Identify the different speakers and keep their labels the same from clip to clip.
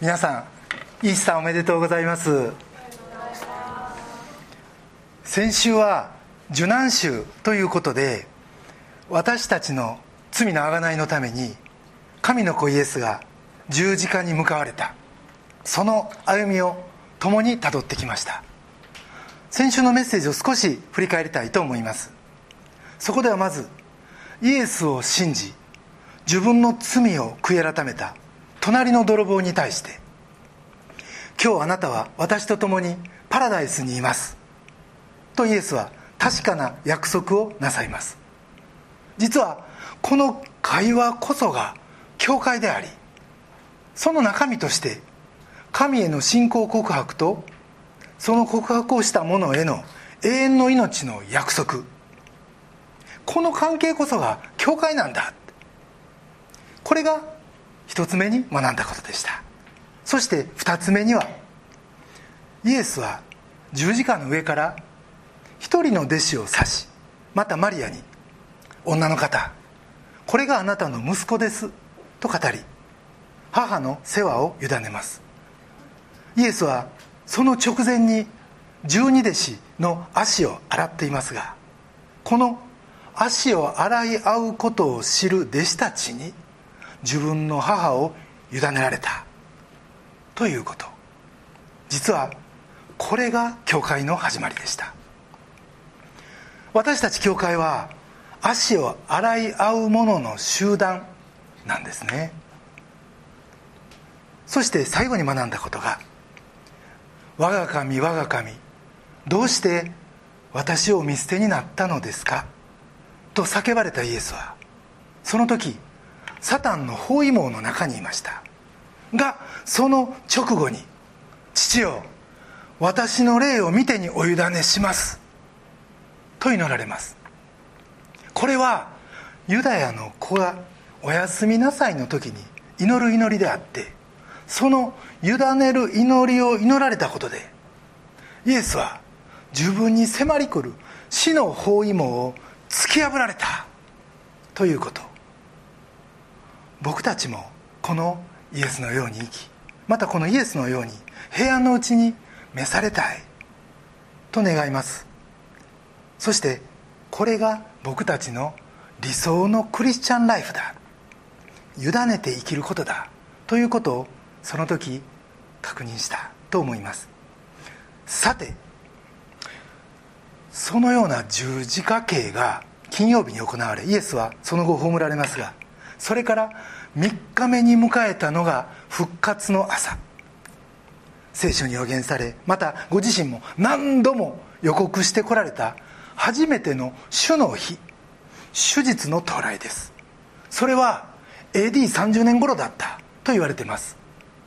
Speaker 1: 皆さんイースターおめでとうございます。先週は受難週ということで私たちの罪の贖いのために神の子イエスが十字架に向かわれた。その歩みを共にたどってきました。先週のメッセージを少し振り返りたいと思います。そこではまずイエスを信じ自分の罪を悔い改めた。隣の泥棒に対して今日あなたは私と共にパラダイスにいますとイエスは確かな約束をなさいます。実はこの会話こそが教会でありその中身として神への信仰告白とその告白をした者への永遠の命の約束。この関係こそが教会なんだ。これが一つ目に学んだことでした。そして二つ目にはイエスは十字架の上から一人の弟子を指しまたマリアに「女の方これがあなたの息子です」と語り母の世話を委ねます。イエスはその直前に十二弟子の足を洗っていますがこの足を洗い合うことを知る弟子たちに自分の母を委ねられた。ということ。実はこれが教会の始まりでした。私たち教会は足を洗い合う者の集団なんですね。そして最後に学んだことが「我が神我が神どうして私を見捨てになったのですか?」と叫ばれたイエスはその時サタンの包囲網の中にいました。がその直後に「父よ私の霊を見てにお委ねします」と祈られます。これはユダヤの子がおやすみなさいの時に祈る祈りであってその委ねる祈りを祈られたことでイエスは自分に迫り来る死の包囲網を突き破られたということ。僕たちもこのイエスのように生きまたこのイエスのように平安のうちに召されたいと願います。そしてこれが僕たちの理想のクリスチャンライフだ。委ねて生きることだということをその時確認したと思います。さてそのような十字架刑が金曜日に行われイエスはその後葬られますがそれから3日目に迎えたのが復活の朝。聖書に予言されまたご自身も何度も予告してこられた初めての主の日手術の到来です。それは AD30 年頃だったと言われています。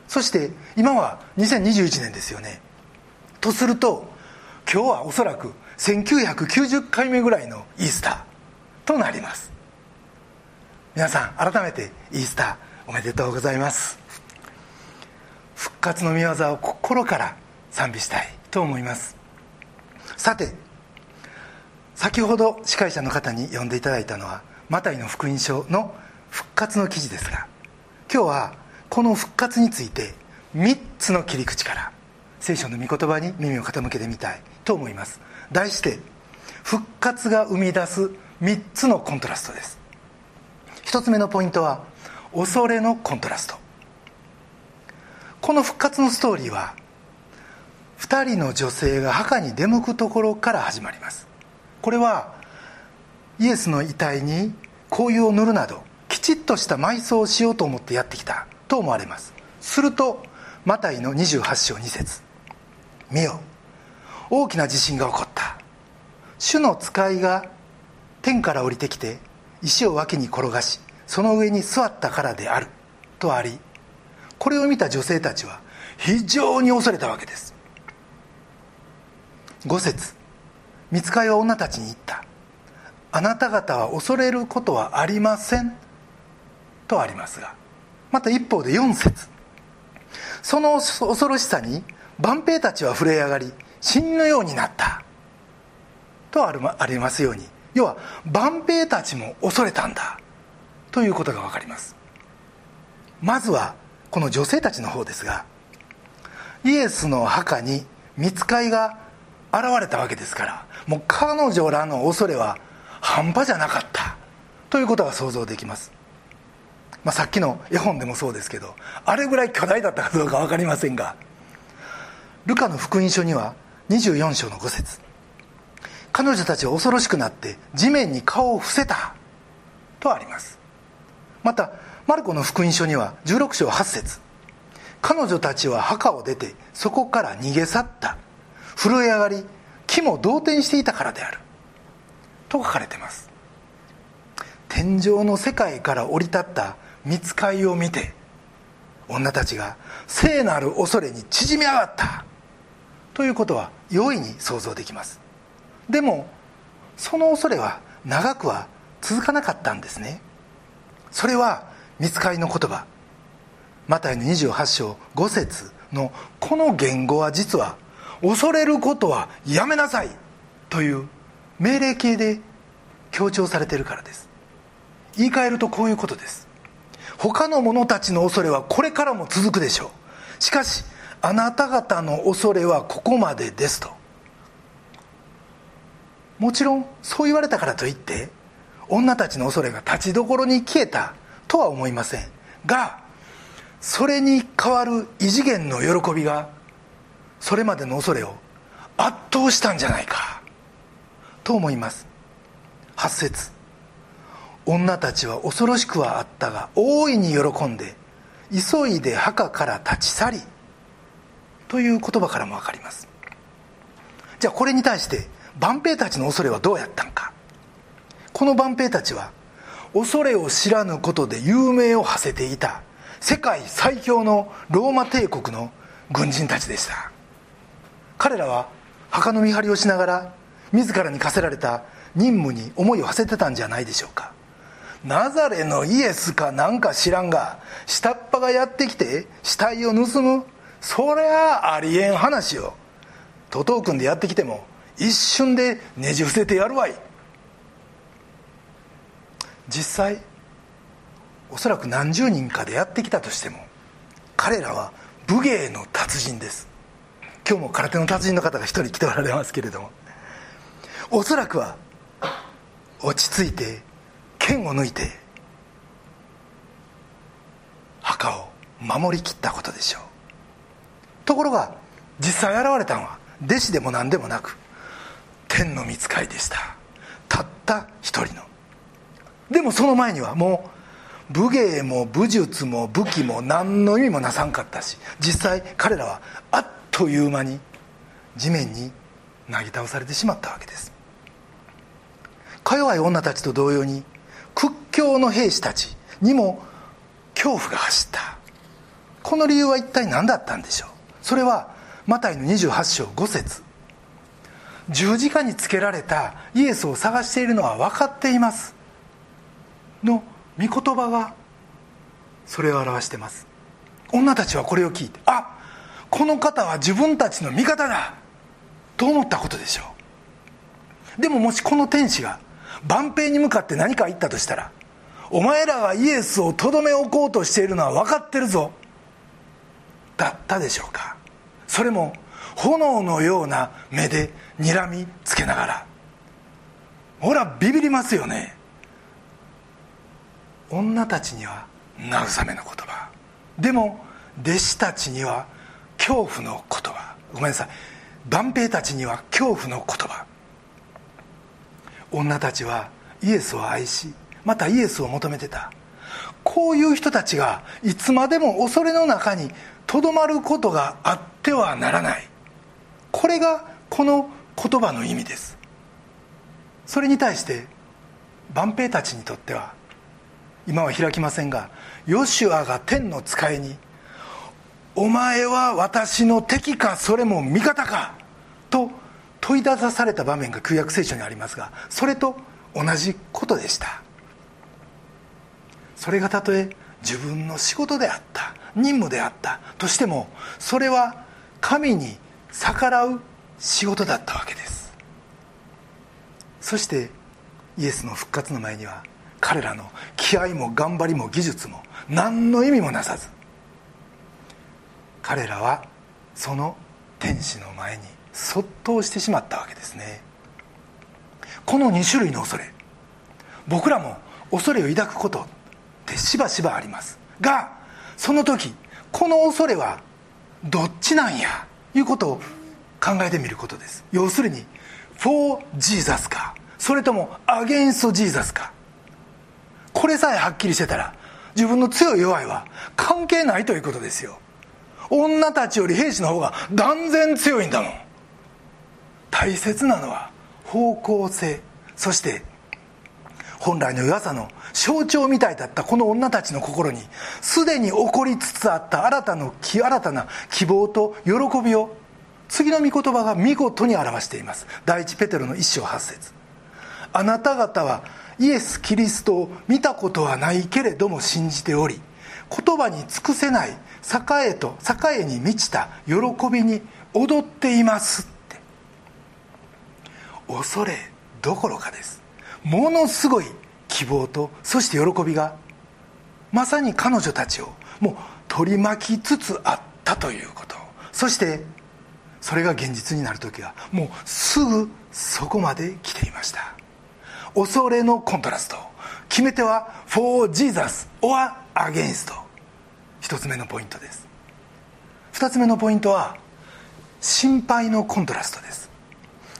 Speaker 1: そして今は2021年ですよね。とすると今日はおそらく1990回目ぐらいのイースターとなります。皆さん改めてイースターおめでとうございます。復活の御業を心から賛美したいと思います。さて先ほど司会者の方に読んでいただいたのはマタイの福音書の復活の記事ですが今日はこの復活について3つの切り口から聖書の御言葉に耳を傾けてみたいと思います。題して復活が生み出す3つのコントラストです。1つ目のポイントは恐れのコントラスト。この復活のストーリーは2人の女性が墓に出向くところから始まります。これはイエスの遺体に香油を塗るなどきちっとした埋葬をしようと思ってやってきたと思われます。するとマタイの28章2節。見よ。大きな地震が起こった。主の使いが天から降りてきて石を脇に転がしその上に座ったからであるとありこれを見た女性たちは非常に恐れたわけです。5節見つかいは女たちに言った。あなた方は恐れることはありませんとありますがまた一方で4節その恐ろしさに万兵たちは震え上がり死人のようになったとありますように要は万兵たちも恐れたんだ。ということが分かります。まずはこの女性たちの方ですがイエスの墓に見つかいが現れたわけですからもう彼女らの恐れは半端じゃなかった。ということが想像できます、まあ、さっきの絵本でもそうですけどあれぐらい巨大だったかどうか分かりませんがルカの福音書には24章の5節。彼女たちは恐ろしくなって地面に顔を伏せた。とあります。またマルコの福音書には16章8節。彼女たちは墓を出てそこから逃げ去った。震え上がり木も動転していたからである。と書かれています。天井の世界から降り立った見つかいを見て女たちが聖なる恐れに縮み上がった。ということは容易に想像できます。でもその恐れは長くは続かなかったんですね。それは見つかりの言葉。マタイの28章5節のこの言語は実は恐れることはやめなさいという命令形で強調されているからです。言い換えるとこういうことです。他の者たちの恐れはこれからも続くでしょう。しかしあなた方の恐れはここまでですと。もちろんそう言われたからといって女たちの恐れが立ちどころに消えたとは思いません。がそれに代わる異次元の喜びがそれまでの恐れを圧倒したんじゃないかと思います。8節。女たちは恐ろしくはあったが大いに喜んで急いで墓から立ち去りという言葉からも分かります。じゃあこれに対して万兵たちの恐れはどうやったんか。この万兵たちは恐れを知らぬことで有名を馳せていた。世界最強のローマ帝国の軍人たちでした。彼らは墓の見張りをしながら自らに課せられた任務に思いを馳せてたんじゃないでしょうか。ナザレのイエスかなんか知らんが下っ端がやってきて死体を盗む。そりゃあありえん話よ。徒党組んでやってきても一瞬でねじ伏せてやるわい。実際おそらく何十人かでやってきたとしても彼らは武芸の達人です。今日も空手の達人の方が一人来ておられますけれども。おそらくは落ち着いて剣を抜いて墓を守りきったことでしょう。ところが実際現れたのは弟子でも何でもなく天の御使いでした。たった一人の。でもその前にはもう武芸も武術も武器も何の意味もなさんかったし実際彼らはあっという間に地面になぎ倒されてしまったわけです。か弱い女たちと同様に屈強の兵士たちにも恐怖が走った。この理由は一体何だったんでしょう。それはマタイの28章5節。十字架につけられたイエスを探しているのは分かっています。の御言葉がそれを表してます。女たちはこれを聞いてあこの方は自分たちの味方だ。と思ったことでしょう。でももしこの天使が万兵に向かって何か言ったとしたらお前らがイエスをとどめ置こうとしているのは分かってるぞ。だったでしょうか。それも炎のような目で睨みつけながら。ほらビビりますよね。女たちには慰めの言葉。でも弟子たちには恐怖の言葉。ごめんなさい。万兵たちには恐怖の言葉。女たちはイエスを愛しまたイエスを求めてた。こういう人たちがいつまでも恐れの中にとどまることがあってはならない。これがこの言葉の意味です。それに対して万兵たちにとっては今は開きませんがヨシュアが天の使いに「お前は私の敵かそれも味方か」と問い出された場面が旧約聖書にありますがそれと同じことでした。それがたとえ自分の仕事であった任務であったとしてもそれは神に逆らう仕事だったわけです。そしてイエスの復活の前には彼らの気合も頑張りも技術も何の意味もなさず彼らはその天使の前にそっとしてしまったわけですね。この2種類の恐れ僕らも恐れを抱くことってしばしばあります。がその時この恐れはどっちなんや？いうことを考えてみることです。要するに「for Jesus」かそれとも「against Jesus」か。これさえはっきりしてたら自分の強い弱いは関係ないということですよ。女たちより兵士の方が断然強いんだもん。大切なのは方向性。そして本来の弱さの象徴みたいだったこの女たちの心にすでに起こりつつあった新たの新たな希望と喜びを次の御言葉が見事に表しています。第一ペテロの一章八節。あなた方はイエス・キリストを見たことはないけれども信じており言葉に尽くせない栄えと栄えに満ちた喜びに踊っていますって。恐れどころかです。ものすごい希望とそして喜びがまさに彼女たちをもう取り巻きつつあったということ。そしてそれが現実になる時はもうすぐそこまで来ていました。恐れのコントラスト。決め手は「For Jesus」or against 一つ目のポイントです。二つ目のポイントは心配のコントラストです。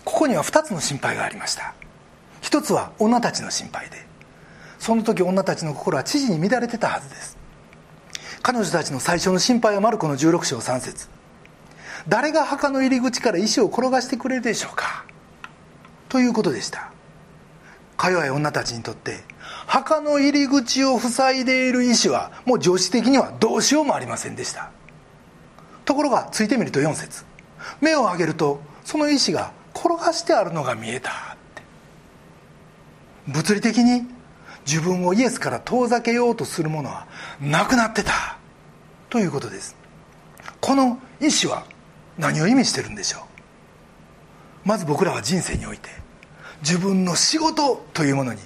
Speaker 1: ここには2つの心配がありました。一つは女たちの心配で。その時女たちの心は知事に乱れてたはずです。彼女たちの最初の心配はマルコの16章3節。誰が墓の入り口から石を転がしてくれるでしょうか？ということでした。か弱い女たちにとって墓の入り口を塞いでいる石はもう常識的にはどうしようもありませんでした。ところがついてみると4節。目を上げるとその石が転がしてあるのが見えたって。物理的に自分をイエスから遠ざけようとするものはなくなってた。ということです。この意思は何を意味してるんでしょう？まず僕らは人生において自分の仕事というものに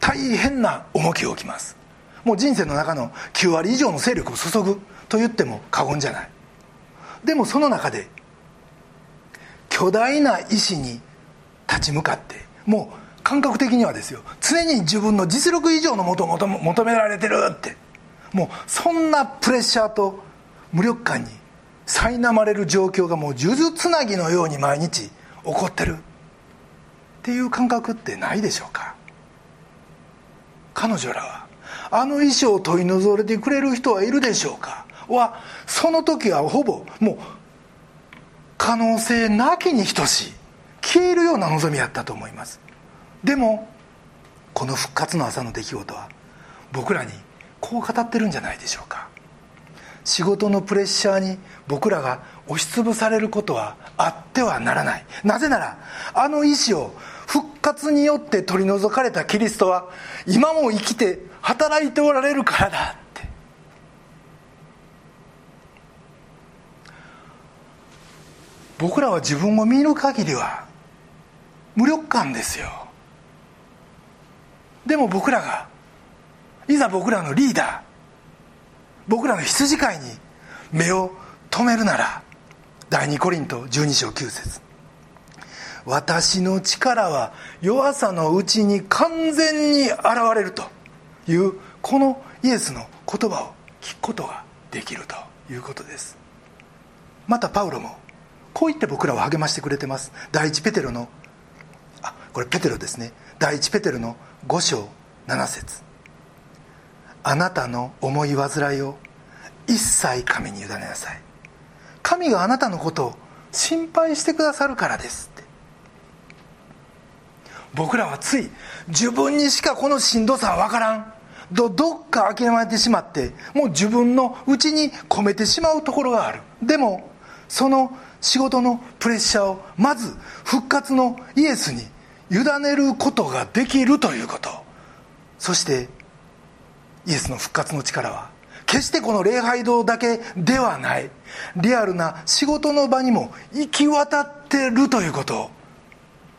Speaker 1: 大変な重きを置きます。もう人生の中の9割以上の勢力を注ぐと言っても過言じゃない。でもその中で巨大な意志に立ち向かってもう感覚的にはですよ。常に自分の実力以上のもとを求められてるって。もうそんなプレッシャーと無力感に苛まれる状況がもう数珠つなぎのように毎日起こってる。っていう感覚ってないでしょうか。彼女らはあの衣装を取り除いてくれる人はいるでしょうか。はその時はほぼもう可能性なきに等しい消えるような望みやったと思います。でもこの復活の朝の出来事は僕らにこう語ってるんじゃないでしょうか。仕事のプレッシャーに僕らが押しつぶされることはあってはならない。なぜならあの意志を復活によって取り除かれたキリストは今も生きて働いておられるからだって。僕らは自分を見る限りは無力感ですよ。でも僕らがいざ僕らのリーダー僕らの羊飼いに目を留めるなら第2コリント12章9節。私の力は弱さのうちに完全に現れるというこのイエスの言葉を聞くことができるということです。またパウロもこう言って僕らを励ましてくれてます。第一ペテロのあこれペテロですね。第一ペテロの5章7節。あなたの思い煩いを一切神に委ねなさい。神があなたのことを心配してくださるからですって。僕らはつい自分にしかこのしんどさは分からん。どどっか諦めてしまってもう自分の内に込めてしまうところがある。でもその仕事のプレッシャーをまず復活のイエスに委ねることができるということ。そしてイエスの復活の力は決してこの礼拝堂だけではない。リアルな仕事の場にも行き渡ってるということ。を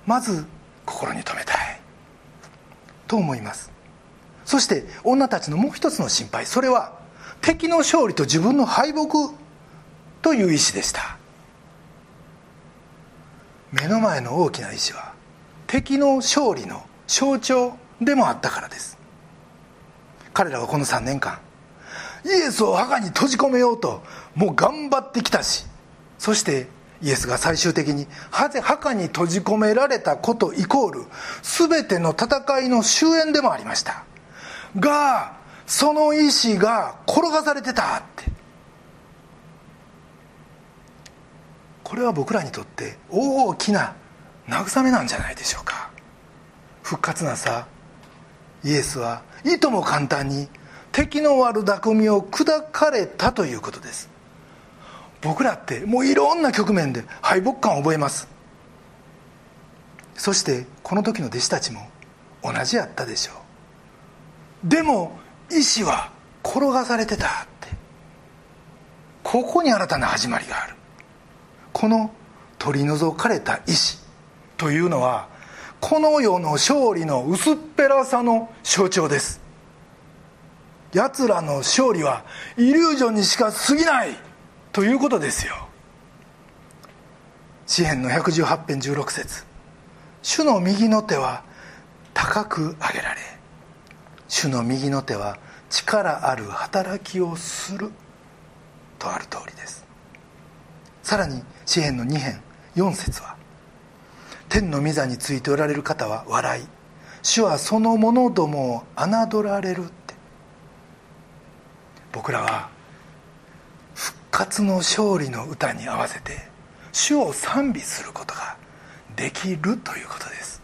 Speaker 1: まず心に留めたい。と思います。そして女たちのもう一つの心配。それは敵の勝利と自分の敗北という意志でした。目の前の大きな石は敵の勝利の象徴でもあったからです。彼らはこの3年間イエスを墓に閉じ込めようともう頑張ってきたしそしてイエスが最終的に墓に閉じ込められたことイコール全ての戦いの終焉でもありました。がその意志が転がされてたって。これは僕らにとって大きな慰めなんじゃないでしょうか。復活なさイエスはいとも簡単に敵の悪巧みを砕かれたということです。僕らってもういろんな局面で敗北感を覚えます。そしてこの時の弟子たちも同じやったでしょう。でも意志は転がされてたって。ここに新たな始まりがある。この取り除かれた意志というのはこの世の勝利の薄っぺらさの象徴です。奴らの勝利はイリュージョンにしか過ぎないということですよ。詩篇の118編16節。主の右の手は高く上げられ主の右の手は力ある働きをするとある通りです。さらに詩篇の2編4節は天の御座についておられる方は笑い。主はその者どもを侮られるって。僕らは復活の勝利の歌に合わせて主を賛美することができるということです。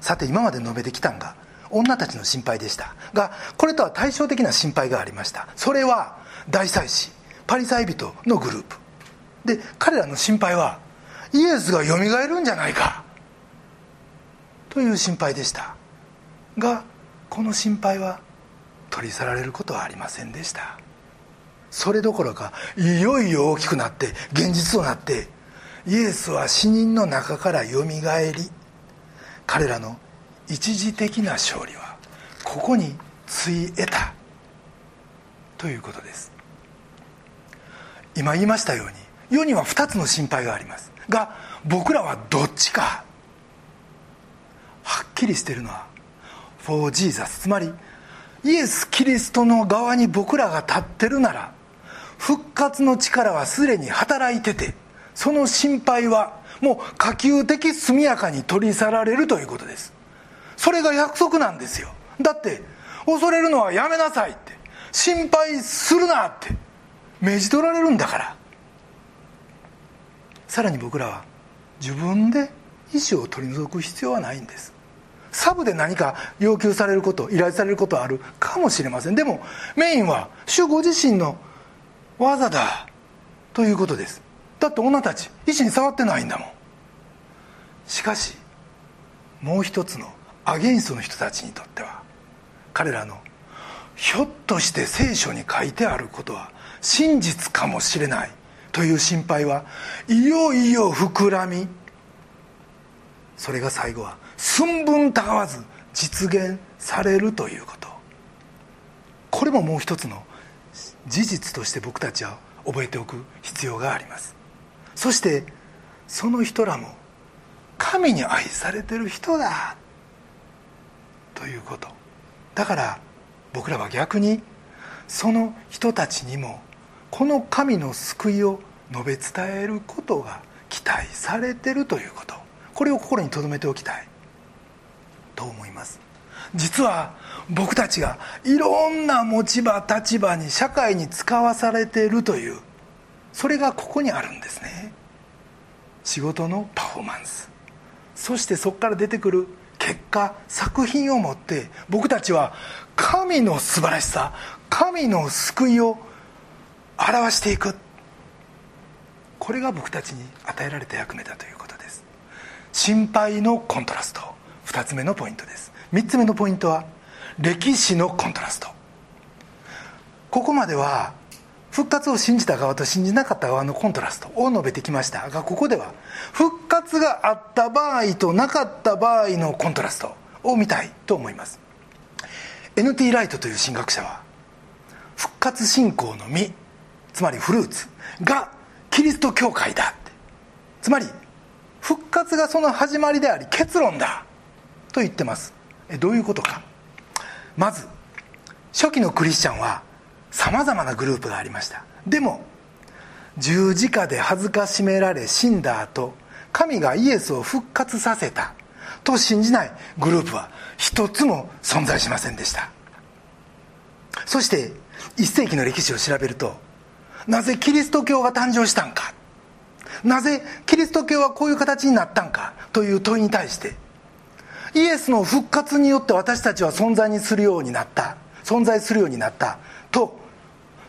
Speaker 1: さて今まで述べてきたんが女たちの心配でした。がこれとは対照的な心配がありました。それは大祭司パリサイ人のグループ。で彼らの心配はイエスがよみがえるんじゃないか。という心配でした。がこの心配は取り去られることはありませんでした。それどころかいよいよ大きくなって現実となってイエスは死人の中からよみがえり彼らの一時的な勝利はここについ得た。ということです。今言いましたように世には2つの心配があります。が僕らはどっちか。はっきりしてるのは For Jesus つまりイエス・キリストの側に僕らが立ってるなら復活の力はすでに働いててその心配はもう可及的速やかに取り去られるということです。それが約束なんですよ。だって恐れるのはやめなさいって。心配するなって。命じ取られるんだから。さらに僕らは自分で意思を取り除く必要はないんです。サブで何か要求されること依頼されることはあるかもしれません。でもメインは主ご自身の技だということです。だって女たち石に触ってないんだもん。しかしもう一つのアゲインストの人たちにとっては彼らのひょっとして聖書に書いてあることは真実かもしれない。という心配はいよいよ膨らみそれが最後は寸分たがわず実現されるということ。これももう一つの事実として僕たちは覚えておく必要があります。そしてその人らも神に愛されてる人だということ。だから僕らは逆にその人たちにもこの神の救いを述べ伝えることが期待されてるということ。これを心に留めておきたい。と思います。実は僕たちがいろんな持ち場立場に社会に使わされているという。それがここにあるんですね。仕事のパフォーマンス。そしてそこから出てくる結果作品をもって僕たちは神の素晴らしさ神の救いを表していく。これが僕たちに与えられた役目だということです。心配のコントラスト。2つ目のポイントです。3つ目のポイントは歴史のコントラスト。ここまでは復活を信じた側と信じなかった側のコントラスト。を述べてきました。がここでは復活があった場合となかった場合のコントラスト。を見たいと思います。NT ライトという神学者は復活信仰の実つまりフルーツがキリスト教会だ。ってつまり復活がその始まりであり結論だ。と言ってます。えどういうことか。まず初期のクリスチャンはさまざまなグループがありました。でも十字架で恥ずかしめられ死んだ後神がイエスを復活させた。と信じないグループは一つも存在しませんでした。そして一世紀の歴史を調べるとなぜキリスト教が誕生したんか？なぜキリスト教はこういう形になったんか？という問いに対してイエスの復活によって私たちは存在にするようになった。存在するようになった。と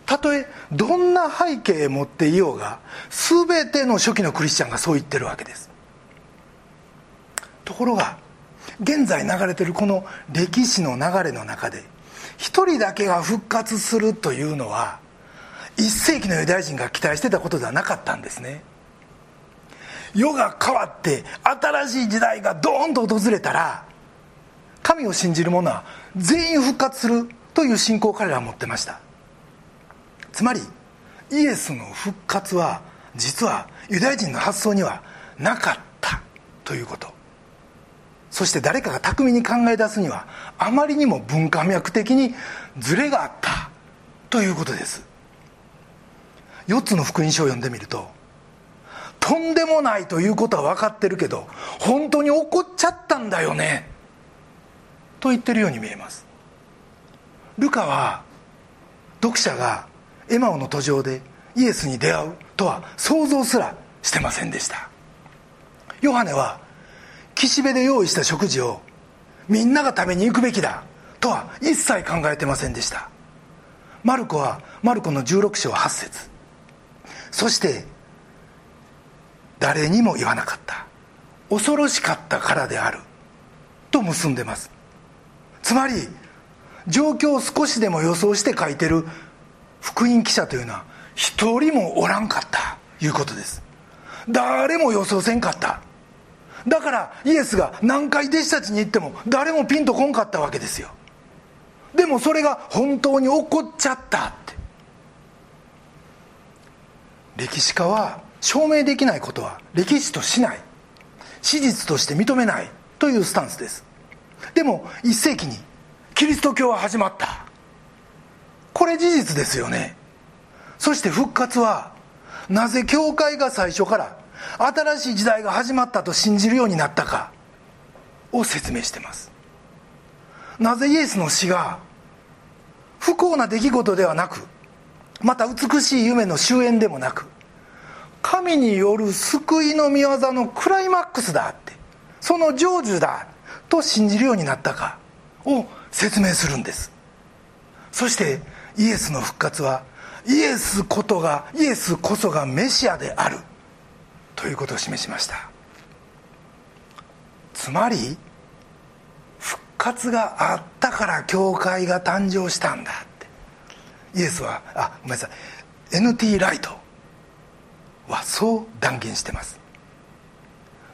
Speaker 1: たとえどんな背景を持っていようが全ての初期のクリスチャンがそう言ってるわけです。ところが現在流れてるこの歴史の流れの中で一人だけが復活するというのは一世紀のユダヤ人が期待してたことではなかったんですね。世が変わって新しい時代がドーンと訪れたら神を信じる者は全員復活するという信仰を彼らは持ってました。つまりイエスの復活は実はユダヤ人の発想にはなかったということ。そして誰かが巧みに考え出すにはあまりにも文化脈的にズレがあったということです。4つの福音書を読んでみるととんでもないということは分かってるけど本当に起こっちゃったんだよねと言ってるように見えます。ルカは読者がエマオの途上でイエスに出会うとは想像すらしてませんでした。ヨハネは岸辺で用意した食事をみんなが食べに行くべきだとは一切考えてませんでした。マルコはマルコの16章8節。そして誰にも言わなかった。恐ろしかったからである。と結んでます。つまり状況を少しでも予想して書いてる。福音記者というのは一人もおらんかった。いうことです。誰も予想せんかった。だからイエスが何回弟子たちに言っても誰もピンとこんかったわけですよ。でもそれが本当に起こっちゃったって。歴史家は証明できないことは歴史としない。史実として認めないというスタンスです。でも1世紀にキリスト教は始まった。これ事実ですよね。そして復活はなぜ教会が最初から新しい時代が始まったと信じるようになったかを説明してます。なぜイエスの死が不幸な出来事ではなくまた美しい夢の終焉でもなく神による救いの御業のクライマックスだってその成就だと信じるようになったかを説明するんです。そしてイエスの復活はイエスことがイエスこそがメシアであるということを示しました。つまり復活があったから教会が誕生したんだ。イエスはあごめんなさい。NT ライトはそう断言してます。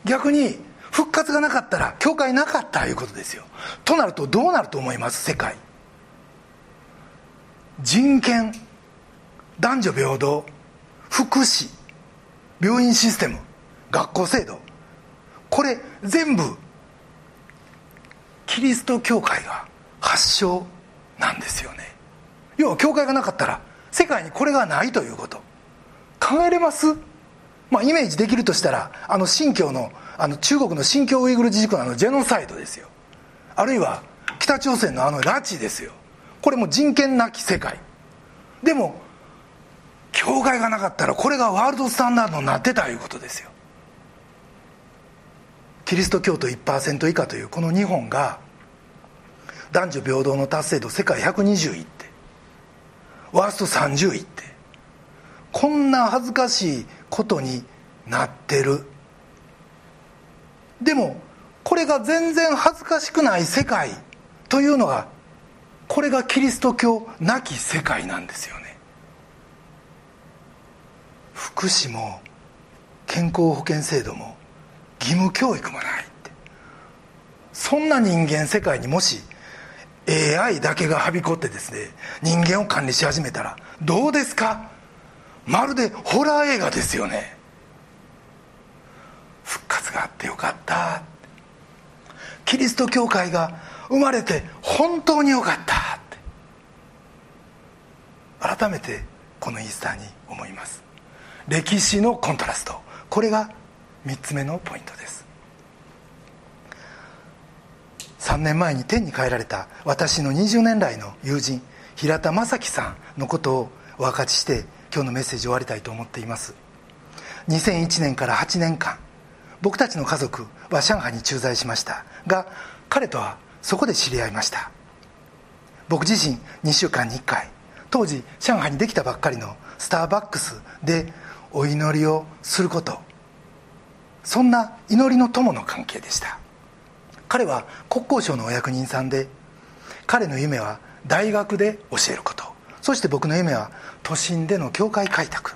Speaker 1: 逆に復活がなかったら教会なかったということですよ。となるとどうなると思います？世界。人権男女平等福祉病院システム学校制度。これ全部キリスト教会が発祥なんですよね。要は教会がなかったら世界にこれがないということ。考えれます？まあイメージできるとしたらあの新疆のあの中国の新疆ウイグル自治区ののジェノサイドですよ。あるいは北朝鮮のあの拉致ですよ。これも人権なき世界。でも教会がなかったらこれがワールドスタンダードになってたいうことですよ。キリスト教徒1%以下というこの日本が男女平等の達成度世界120位ワースト30位って。こんな恥ずかしいことになってる。でもこれが全然恥ずかしくない世界というのがこれがキリスト教なき世界なんですよね。福祉も健康保険制度も義務教育もないって。そんな人間世界にもし AI だけがはびこってですね人間を管理し始めたらどうですか？まるでホラー映画ですよね。復活があってよかった。キリスト教会が生まれて本当によかった。って改めてこのイースターに思います。歴史のコントラスト。これが3つ目のポイントです。3年前に天に帰られた私の20年来の友人平田正樹さんのことをお分かちして今日のメッセージを終わりたいと思っています。2001年から8年間僕たちの家族は上海に駐在しました。が彼とはそこで知り合いました。僕自身2週間に1回当時上海にできたばっかりのスターバックスでお祈りをすること。そんな祈りの友の関係でした。彼は国交省のお役人さんで彼の夢は大学で教えること。そして僕の夢は都心での教会開拓。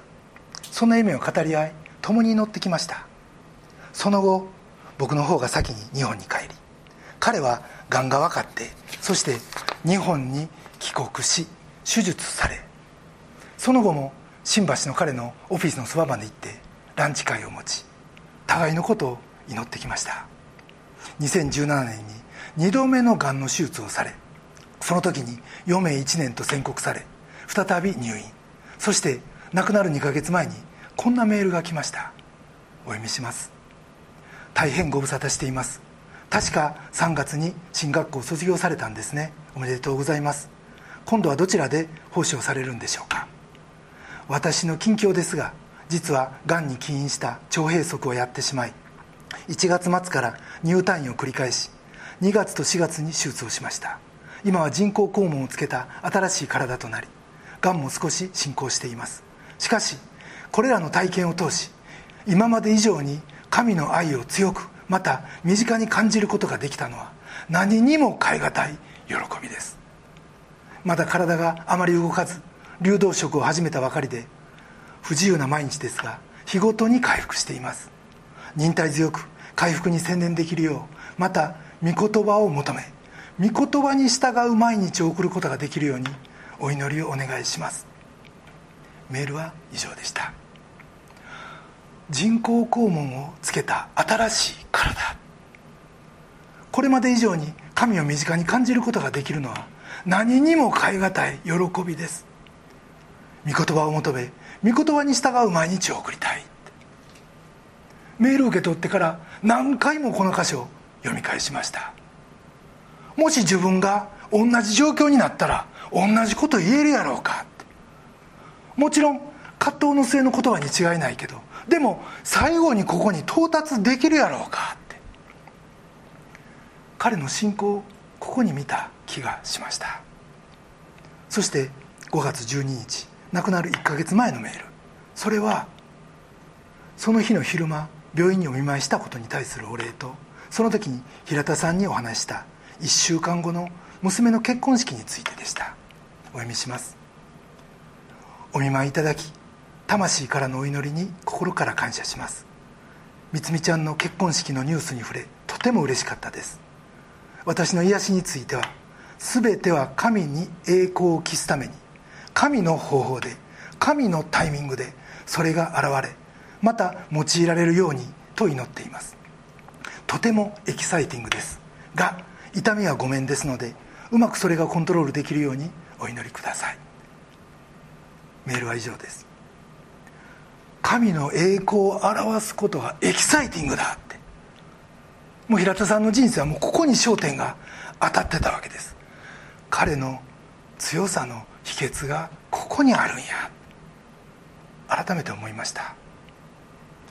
Speaker 1: そんな夢を語り合い共に祈ってきました。その後僕の方が先に日本に帰り彼はがんが分かってそして日本に帰国し手術されその後も新橋の彼のオフィスのそばまで行ってランチ会を持ち互いのことを祈ってきました。2017年に2度目のがんの手術をされその時に余命1年と宣告され再び入院。そして亡くなる2ヶ月前にこんなメールが来ました。お読みします。大変ご無沙汰しています。確か3月に進学校を卒業されたんですね。おめでとうございます。今度はどちらで奉仕をされるんでしょうか。私の近況ですが実はがんに起因した腸閉塞をやってしまい1月末から入退院を繰り返し2月と4月に手術をしました。今は人工肛門をつけた新しい体となりがんも少し進行しています。しかしこれらの体験を通し今まで以上に神の愛を強くまた身近に感じることができたのは何にも代え難い喜びです。まだ体があまり動かず流動食を始めたばかりで不自由な毎日ですが日ごとに回復しています。忍耐強く回復に専念できるようまた御言葉を求め御言葉に従う毎日を送ることができるようにお祈りをお願いします。メールは以上でした。人工肛門をつけた新しい体。これまで以上に神を身近に感じることができるのは何にも代え難い喜びです。御言葉を求め御言葉に従う毎日を送りたい。メール受け取ってから何回もこの箇所を読み返しました。もし自分が同じ状況になったら同じこと言えるやろうか。もちろん葛藤の末の言葉に違いないけどでも最後にここに到達できるやろうか。って彼の信仰をここに見た気がしました。そして5月12日亡くなる1ヶ月前のメール。それはその日の昼間病院にお見舞いしたことに対するお礼とその時に平田さんにお話した1週間後の娘の結婚式についてでした。お読みします。お見舞いいただき魂からのお祈りに心から感謝します。みつみちゃんの結婚式のニュースに触れとても嬉しかったです。私の癒しについては全ては神に栄光を期すために神の方法で神のタイミングでそれが現れまた用いられるようにと祈っています。とてもエキサイティングです。が痛みはごめんですのでうまくそれがコントロールできるようにお祈りください。メールは以上です。神の栄光を表すことがエキサイティングだって。もう平田さんの人生はもうここに焦点が当たってたわけです。彼の強さの秘訣がここにあるんや。改めて思いました。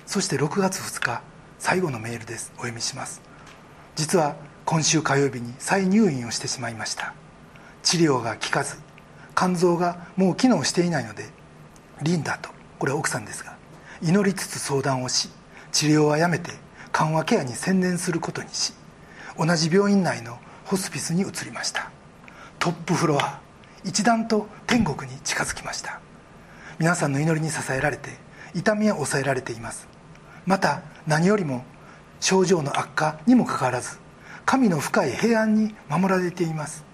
Speaker 1: そして6月2日最後のメールです。お読みします。実は今週火曜日に再入院をしてしまいました。治療が効かず肝臓がもう機能していないのでリンダとこれは奥さんですが祈りつつ相談をし治療はやめて緩和ケアに専念することにし同じ病院内のホスピスに移りました。トップフロア一段と天国に近づきました。皆さんの祈りに支えられて痛みは抑えられています。また何よりも症状の悪化にもかかわらず神の深い平安に守られています。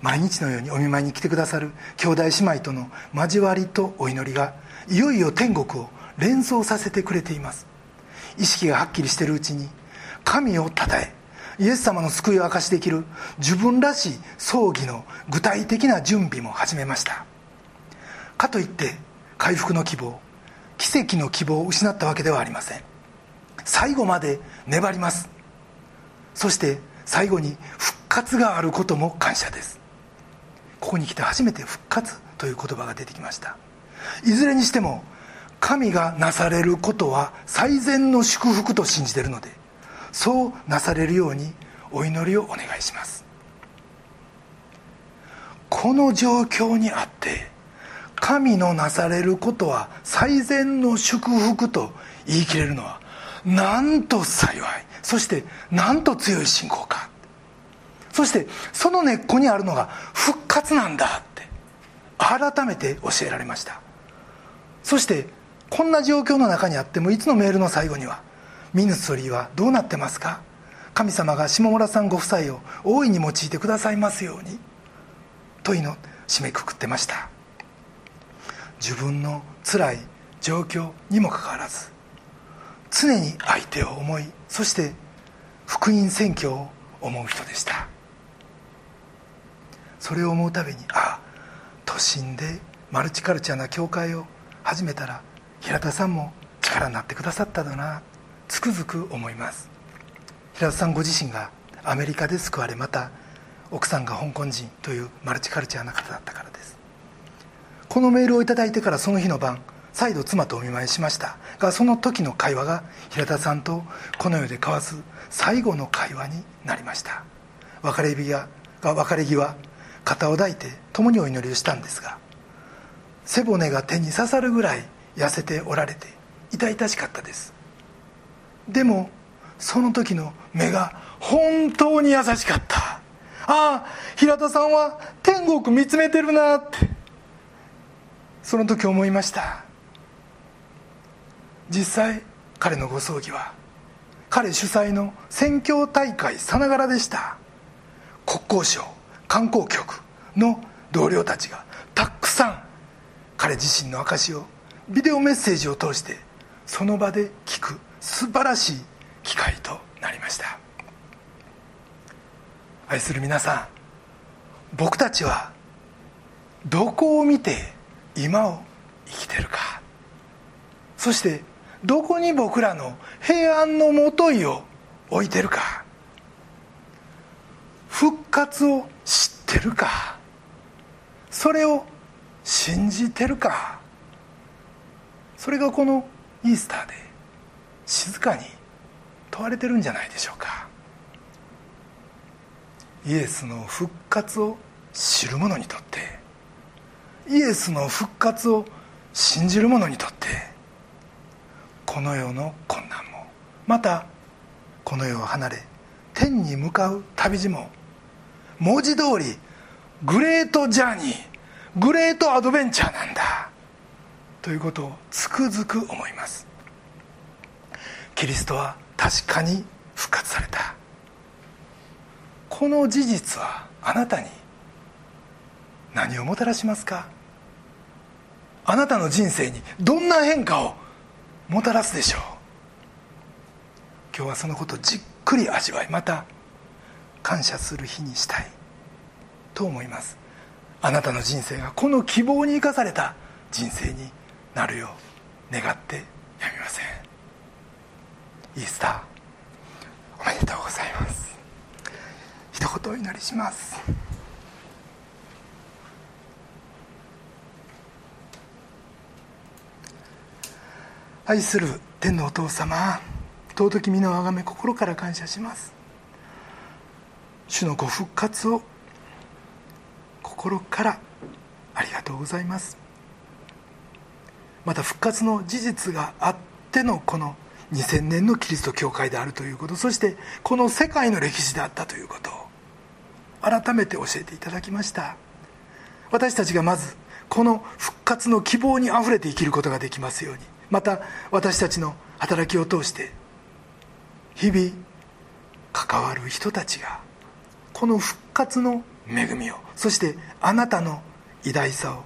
Speaker 1: 毎日のようにお見舞いに来てくださる兄弟姉妹との交わりとお祈りがいよいよ天国を連想させてくれています。意識がはっきりしているうちに神をたたえイエス様の救いを証しできる自分らしい葬儀の具体的な準備も始めました。かといって回復の希望奇跡の希望を失ったわけではありません。最後まで粘ります。そして最後に復活があることも感謝です。ここに来て初めて復活という言葉が出てきました。いずれにしても神がなされることは最善の祝福と信じているのでそうなされるようにお祈りをお願いします。この状況にあって神のなされることは最善の祝福と言い切れるのはなんと幸い。そしてなんと強い信仰か。そしてその根っこにあるのが復活なんだって。改めて教えられました。そしてこんな状況の中にあってもいつのメールの最後には「ミヌストリーはどうなってますか？神様が下村さんご夫妻を大いに用いてくださいますように」との締めくくってました。自分の辛い状況にもかかわらず常に相手を思いそして福音宣教を思う人でした。それを思うたびにああ都心でマルチカルチャーな教会を始めたら平田さんも力になってくださっただなつくづく思います。平田さんご自身がアメリカで救われまた奥さんが香港人というマルチカルチャーな方だったからです。このメールを頂いてからその日の晩再度妻とお見舞いしました。がその時の会話が平田さんとこの世で交わす最後の会話になりました。別れ際別れ際肩を抱いて共にお祈りをしたんですが背骨が手に刺さるぐらい痩せておられて痛々しかったです。でもその時の目が本当に優しかった。ああ平田さんは天国見つめてるなって。その時思いました。実際彼のご葬儀は彼主催の宣教大会さながらでした。国交省観光局の同僚たちがたくさん彼自身の証をビデオメッセージを通してその場で聞く素晴らしい機会となりました。愛する皆さん僕たちはどこを見て今を生きてるか。そしてどこに僕らの平安のもといを置いてるか。復活を知ってるか。それを信じてるか。それがこのイースターで静かに問われてるんじゃないでしょうか。イエスの復活を知る者にとってイエスの復活を信じる者にとってこの世の困難もまたこの世を離れ天に向かう旅路も文字通りグレートジャーニーグレートアドベンチャーなんだということをつくづく思います。キリストは確かに復活された。この事実はあなたに何をもたらしますか？あなたの人生にどんな変化をもたらすでしょう？今日はそのことをじっくり味わいまた感謝する日にしたいと思います。あなたの人生がこの希望に生かされた人生になるよう願ってやみません。イースターおめでとうございます。一言お祈りします。愛する天のお父様尊き皆をあがめ心から感謝します。主のご復活を心からありがとうございます。また復活の事実があってのこの2000年のキリスト教会であるということそしてこの世界の歴史であったということを改めて教えていただきました。私たちがまずこの復活の希望にあふれて生きることができますように。また私たちの働きを通して日々関わる人たちがこの復活の恵みをそしてあなたの偉大さを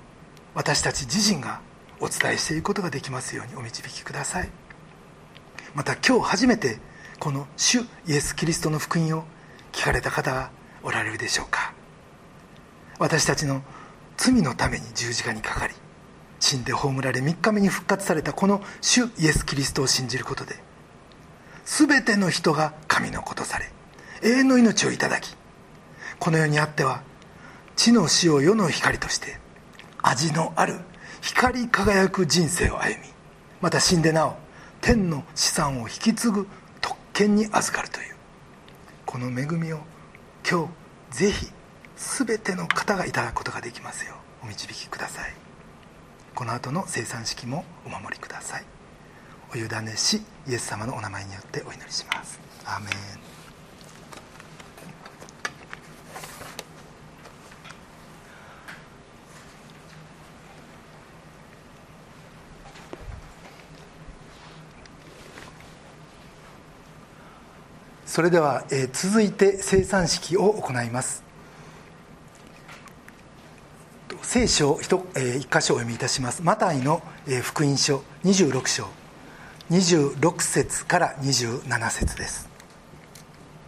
Speaker 1: 私たち自身がお伝えしていくことができますようにお導きください。また今日初めてこの主イエス・キリストの福音を聞かれた方がおられるでしょうか。私たちの罪のために十字架にかかり死んで葬られ3日目に復活されたこの主イエス・キリストを信じることで全ての人が神の子とされ永遠の命をいただきこの世にあっては地の死を世の光として味のある光り輝く人生を歩みまた死んでなお天の資産を引き継ぐ特権に預かるというこの恵みを今日ぜひ全ての方がいただくことができますようお導きください。この後の生産式もお守りください。お委ねしイエス様のお名前によってお祈りします。アーメン。それでは、えー、続いて生産式を行います。聖書を一、えー、箇所お読みいたします。マタイの、えー、福音書26章。26節から27節です。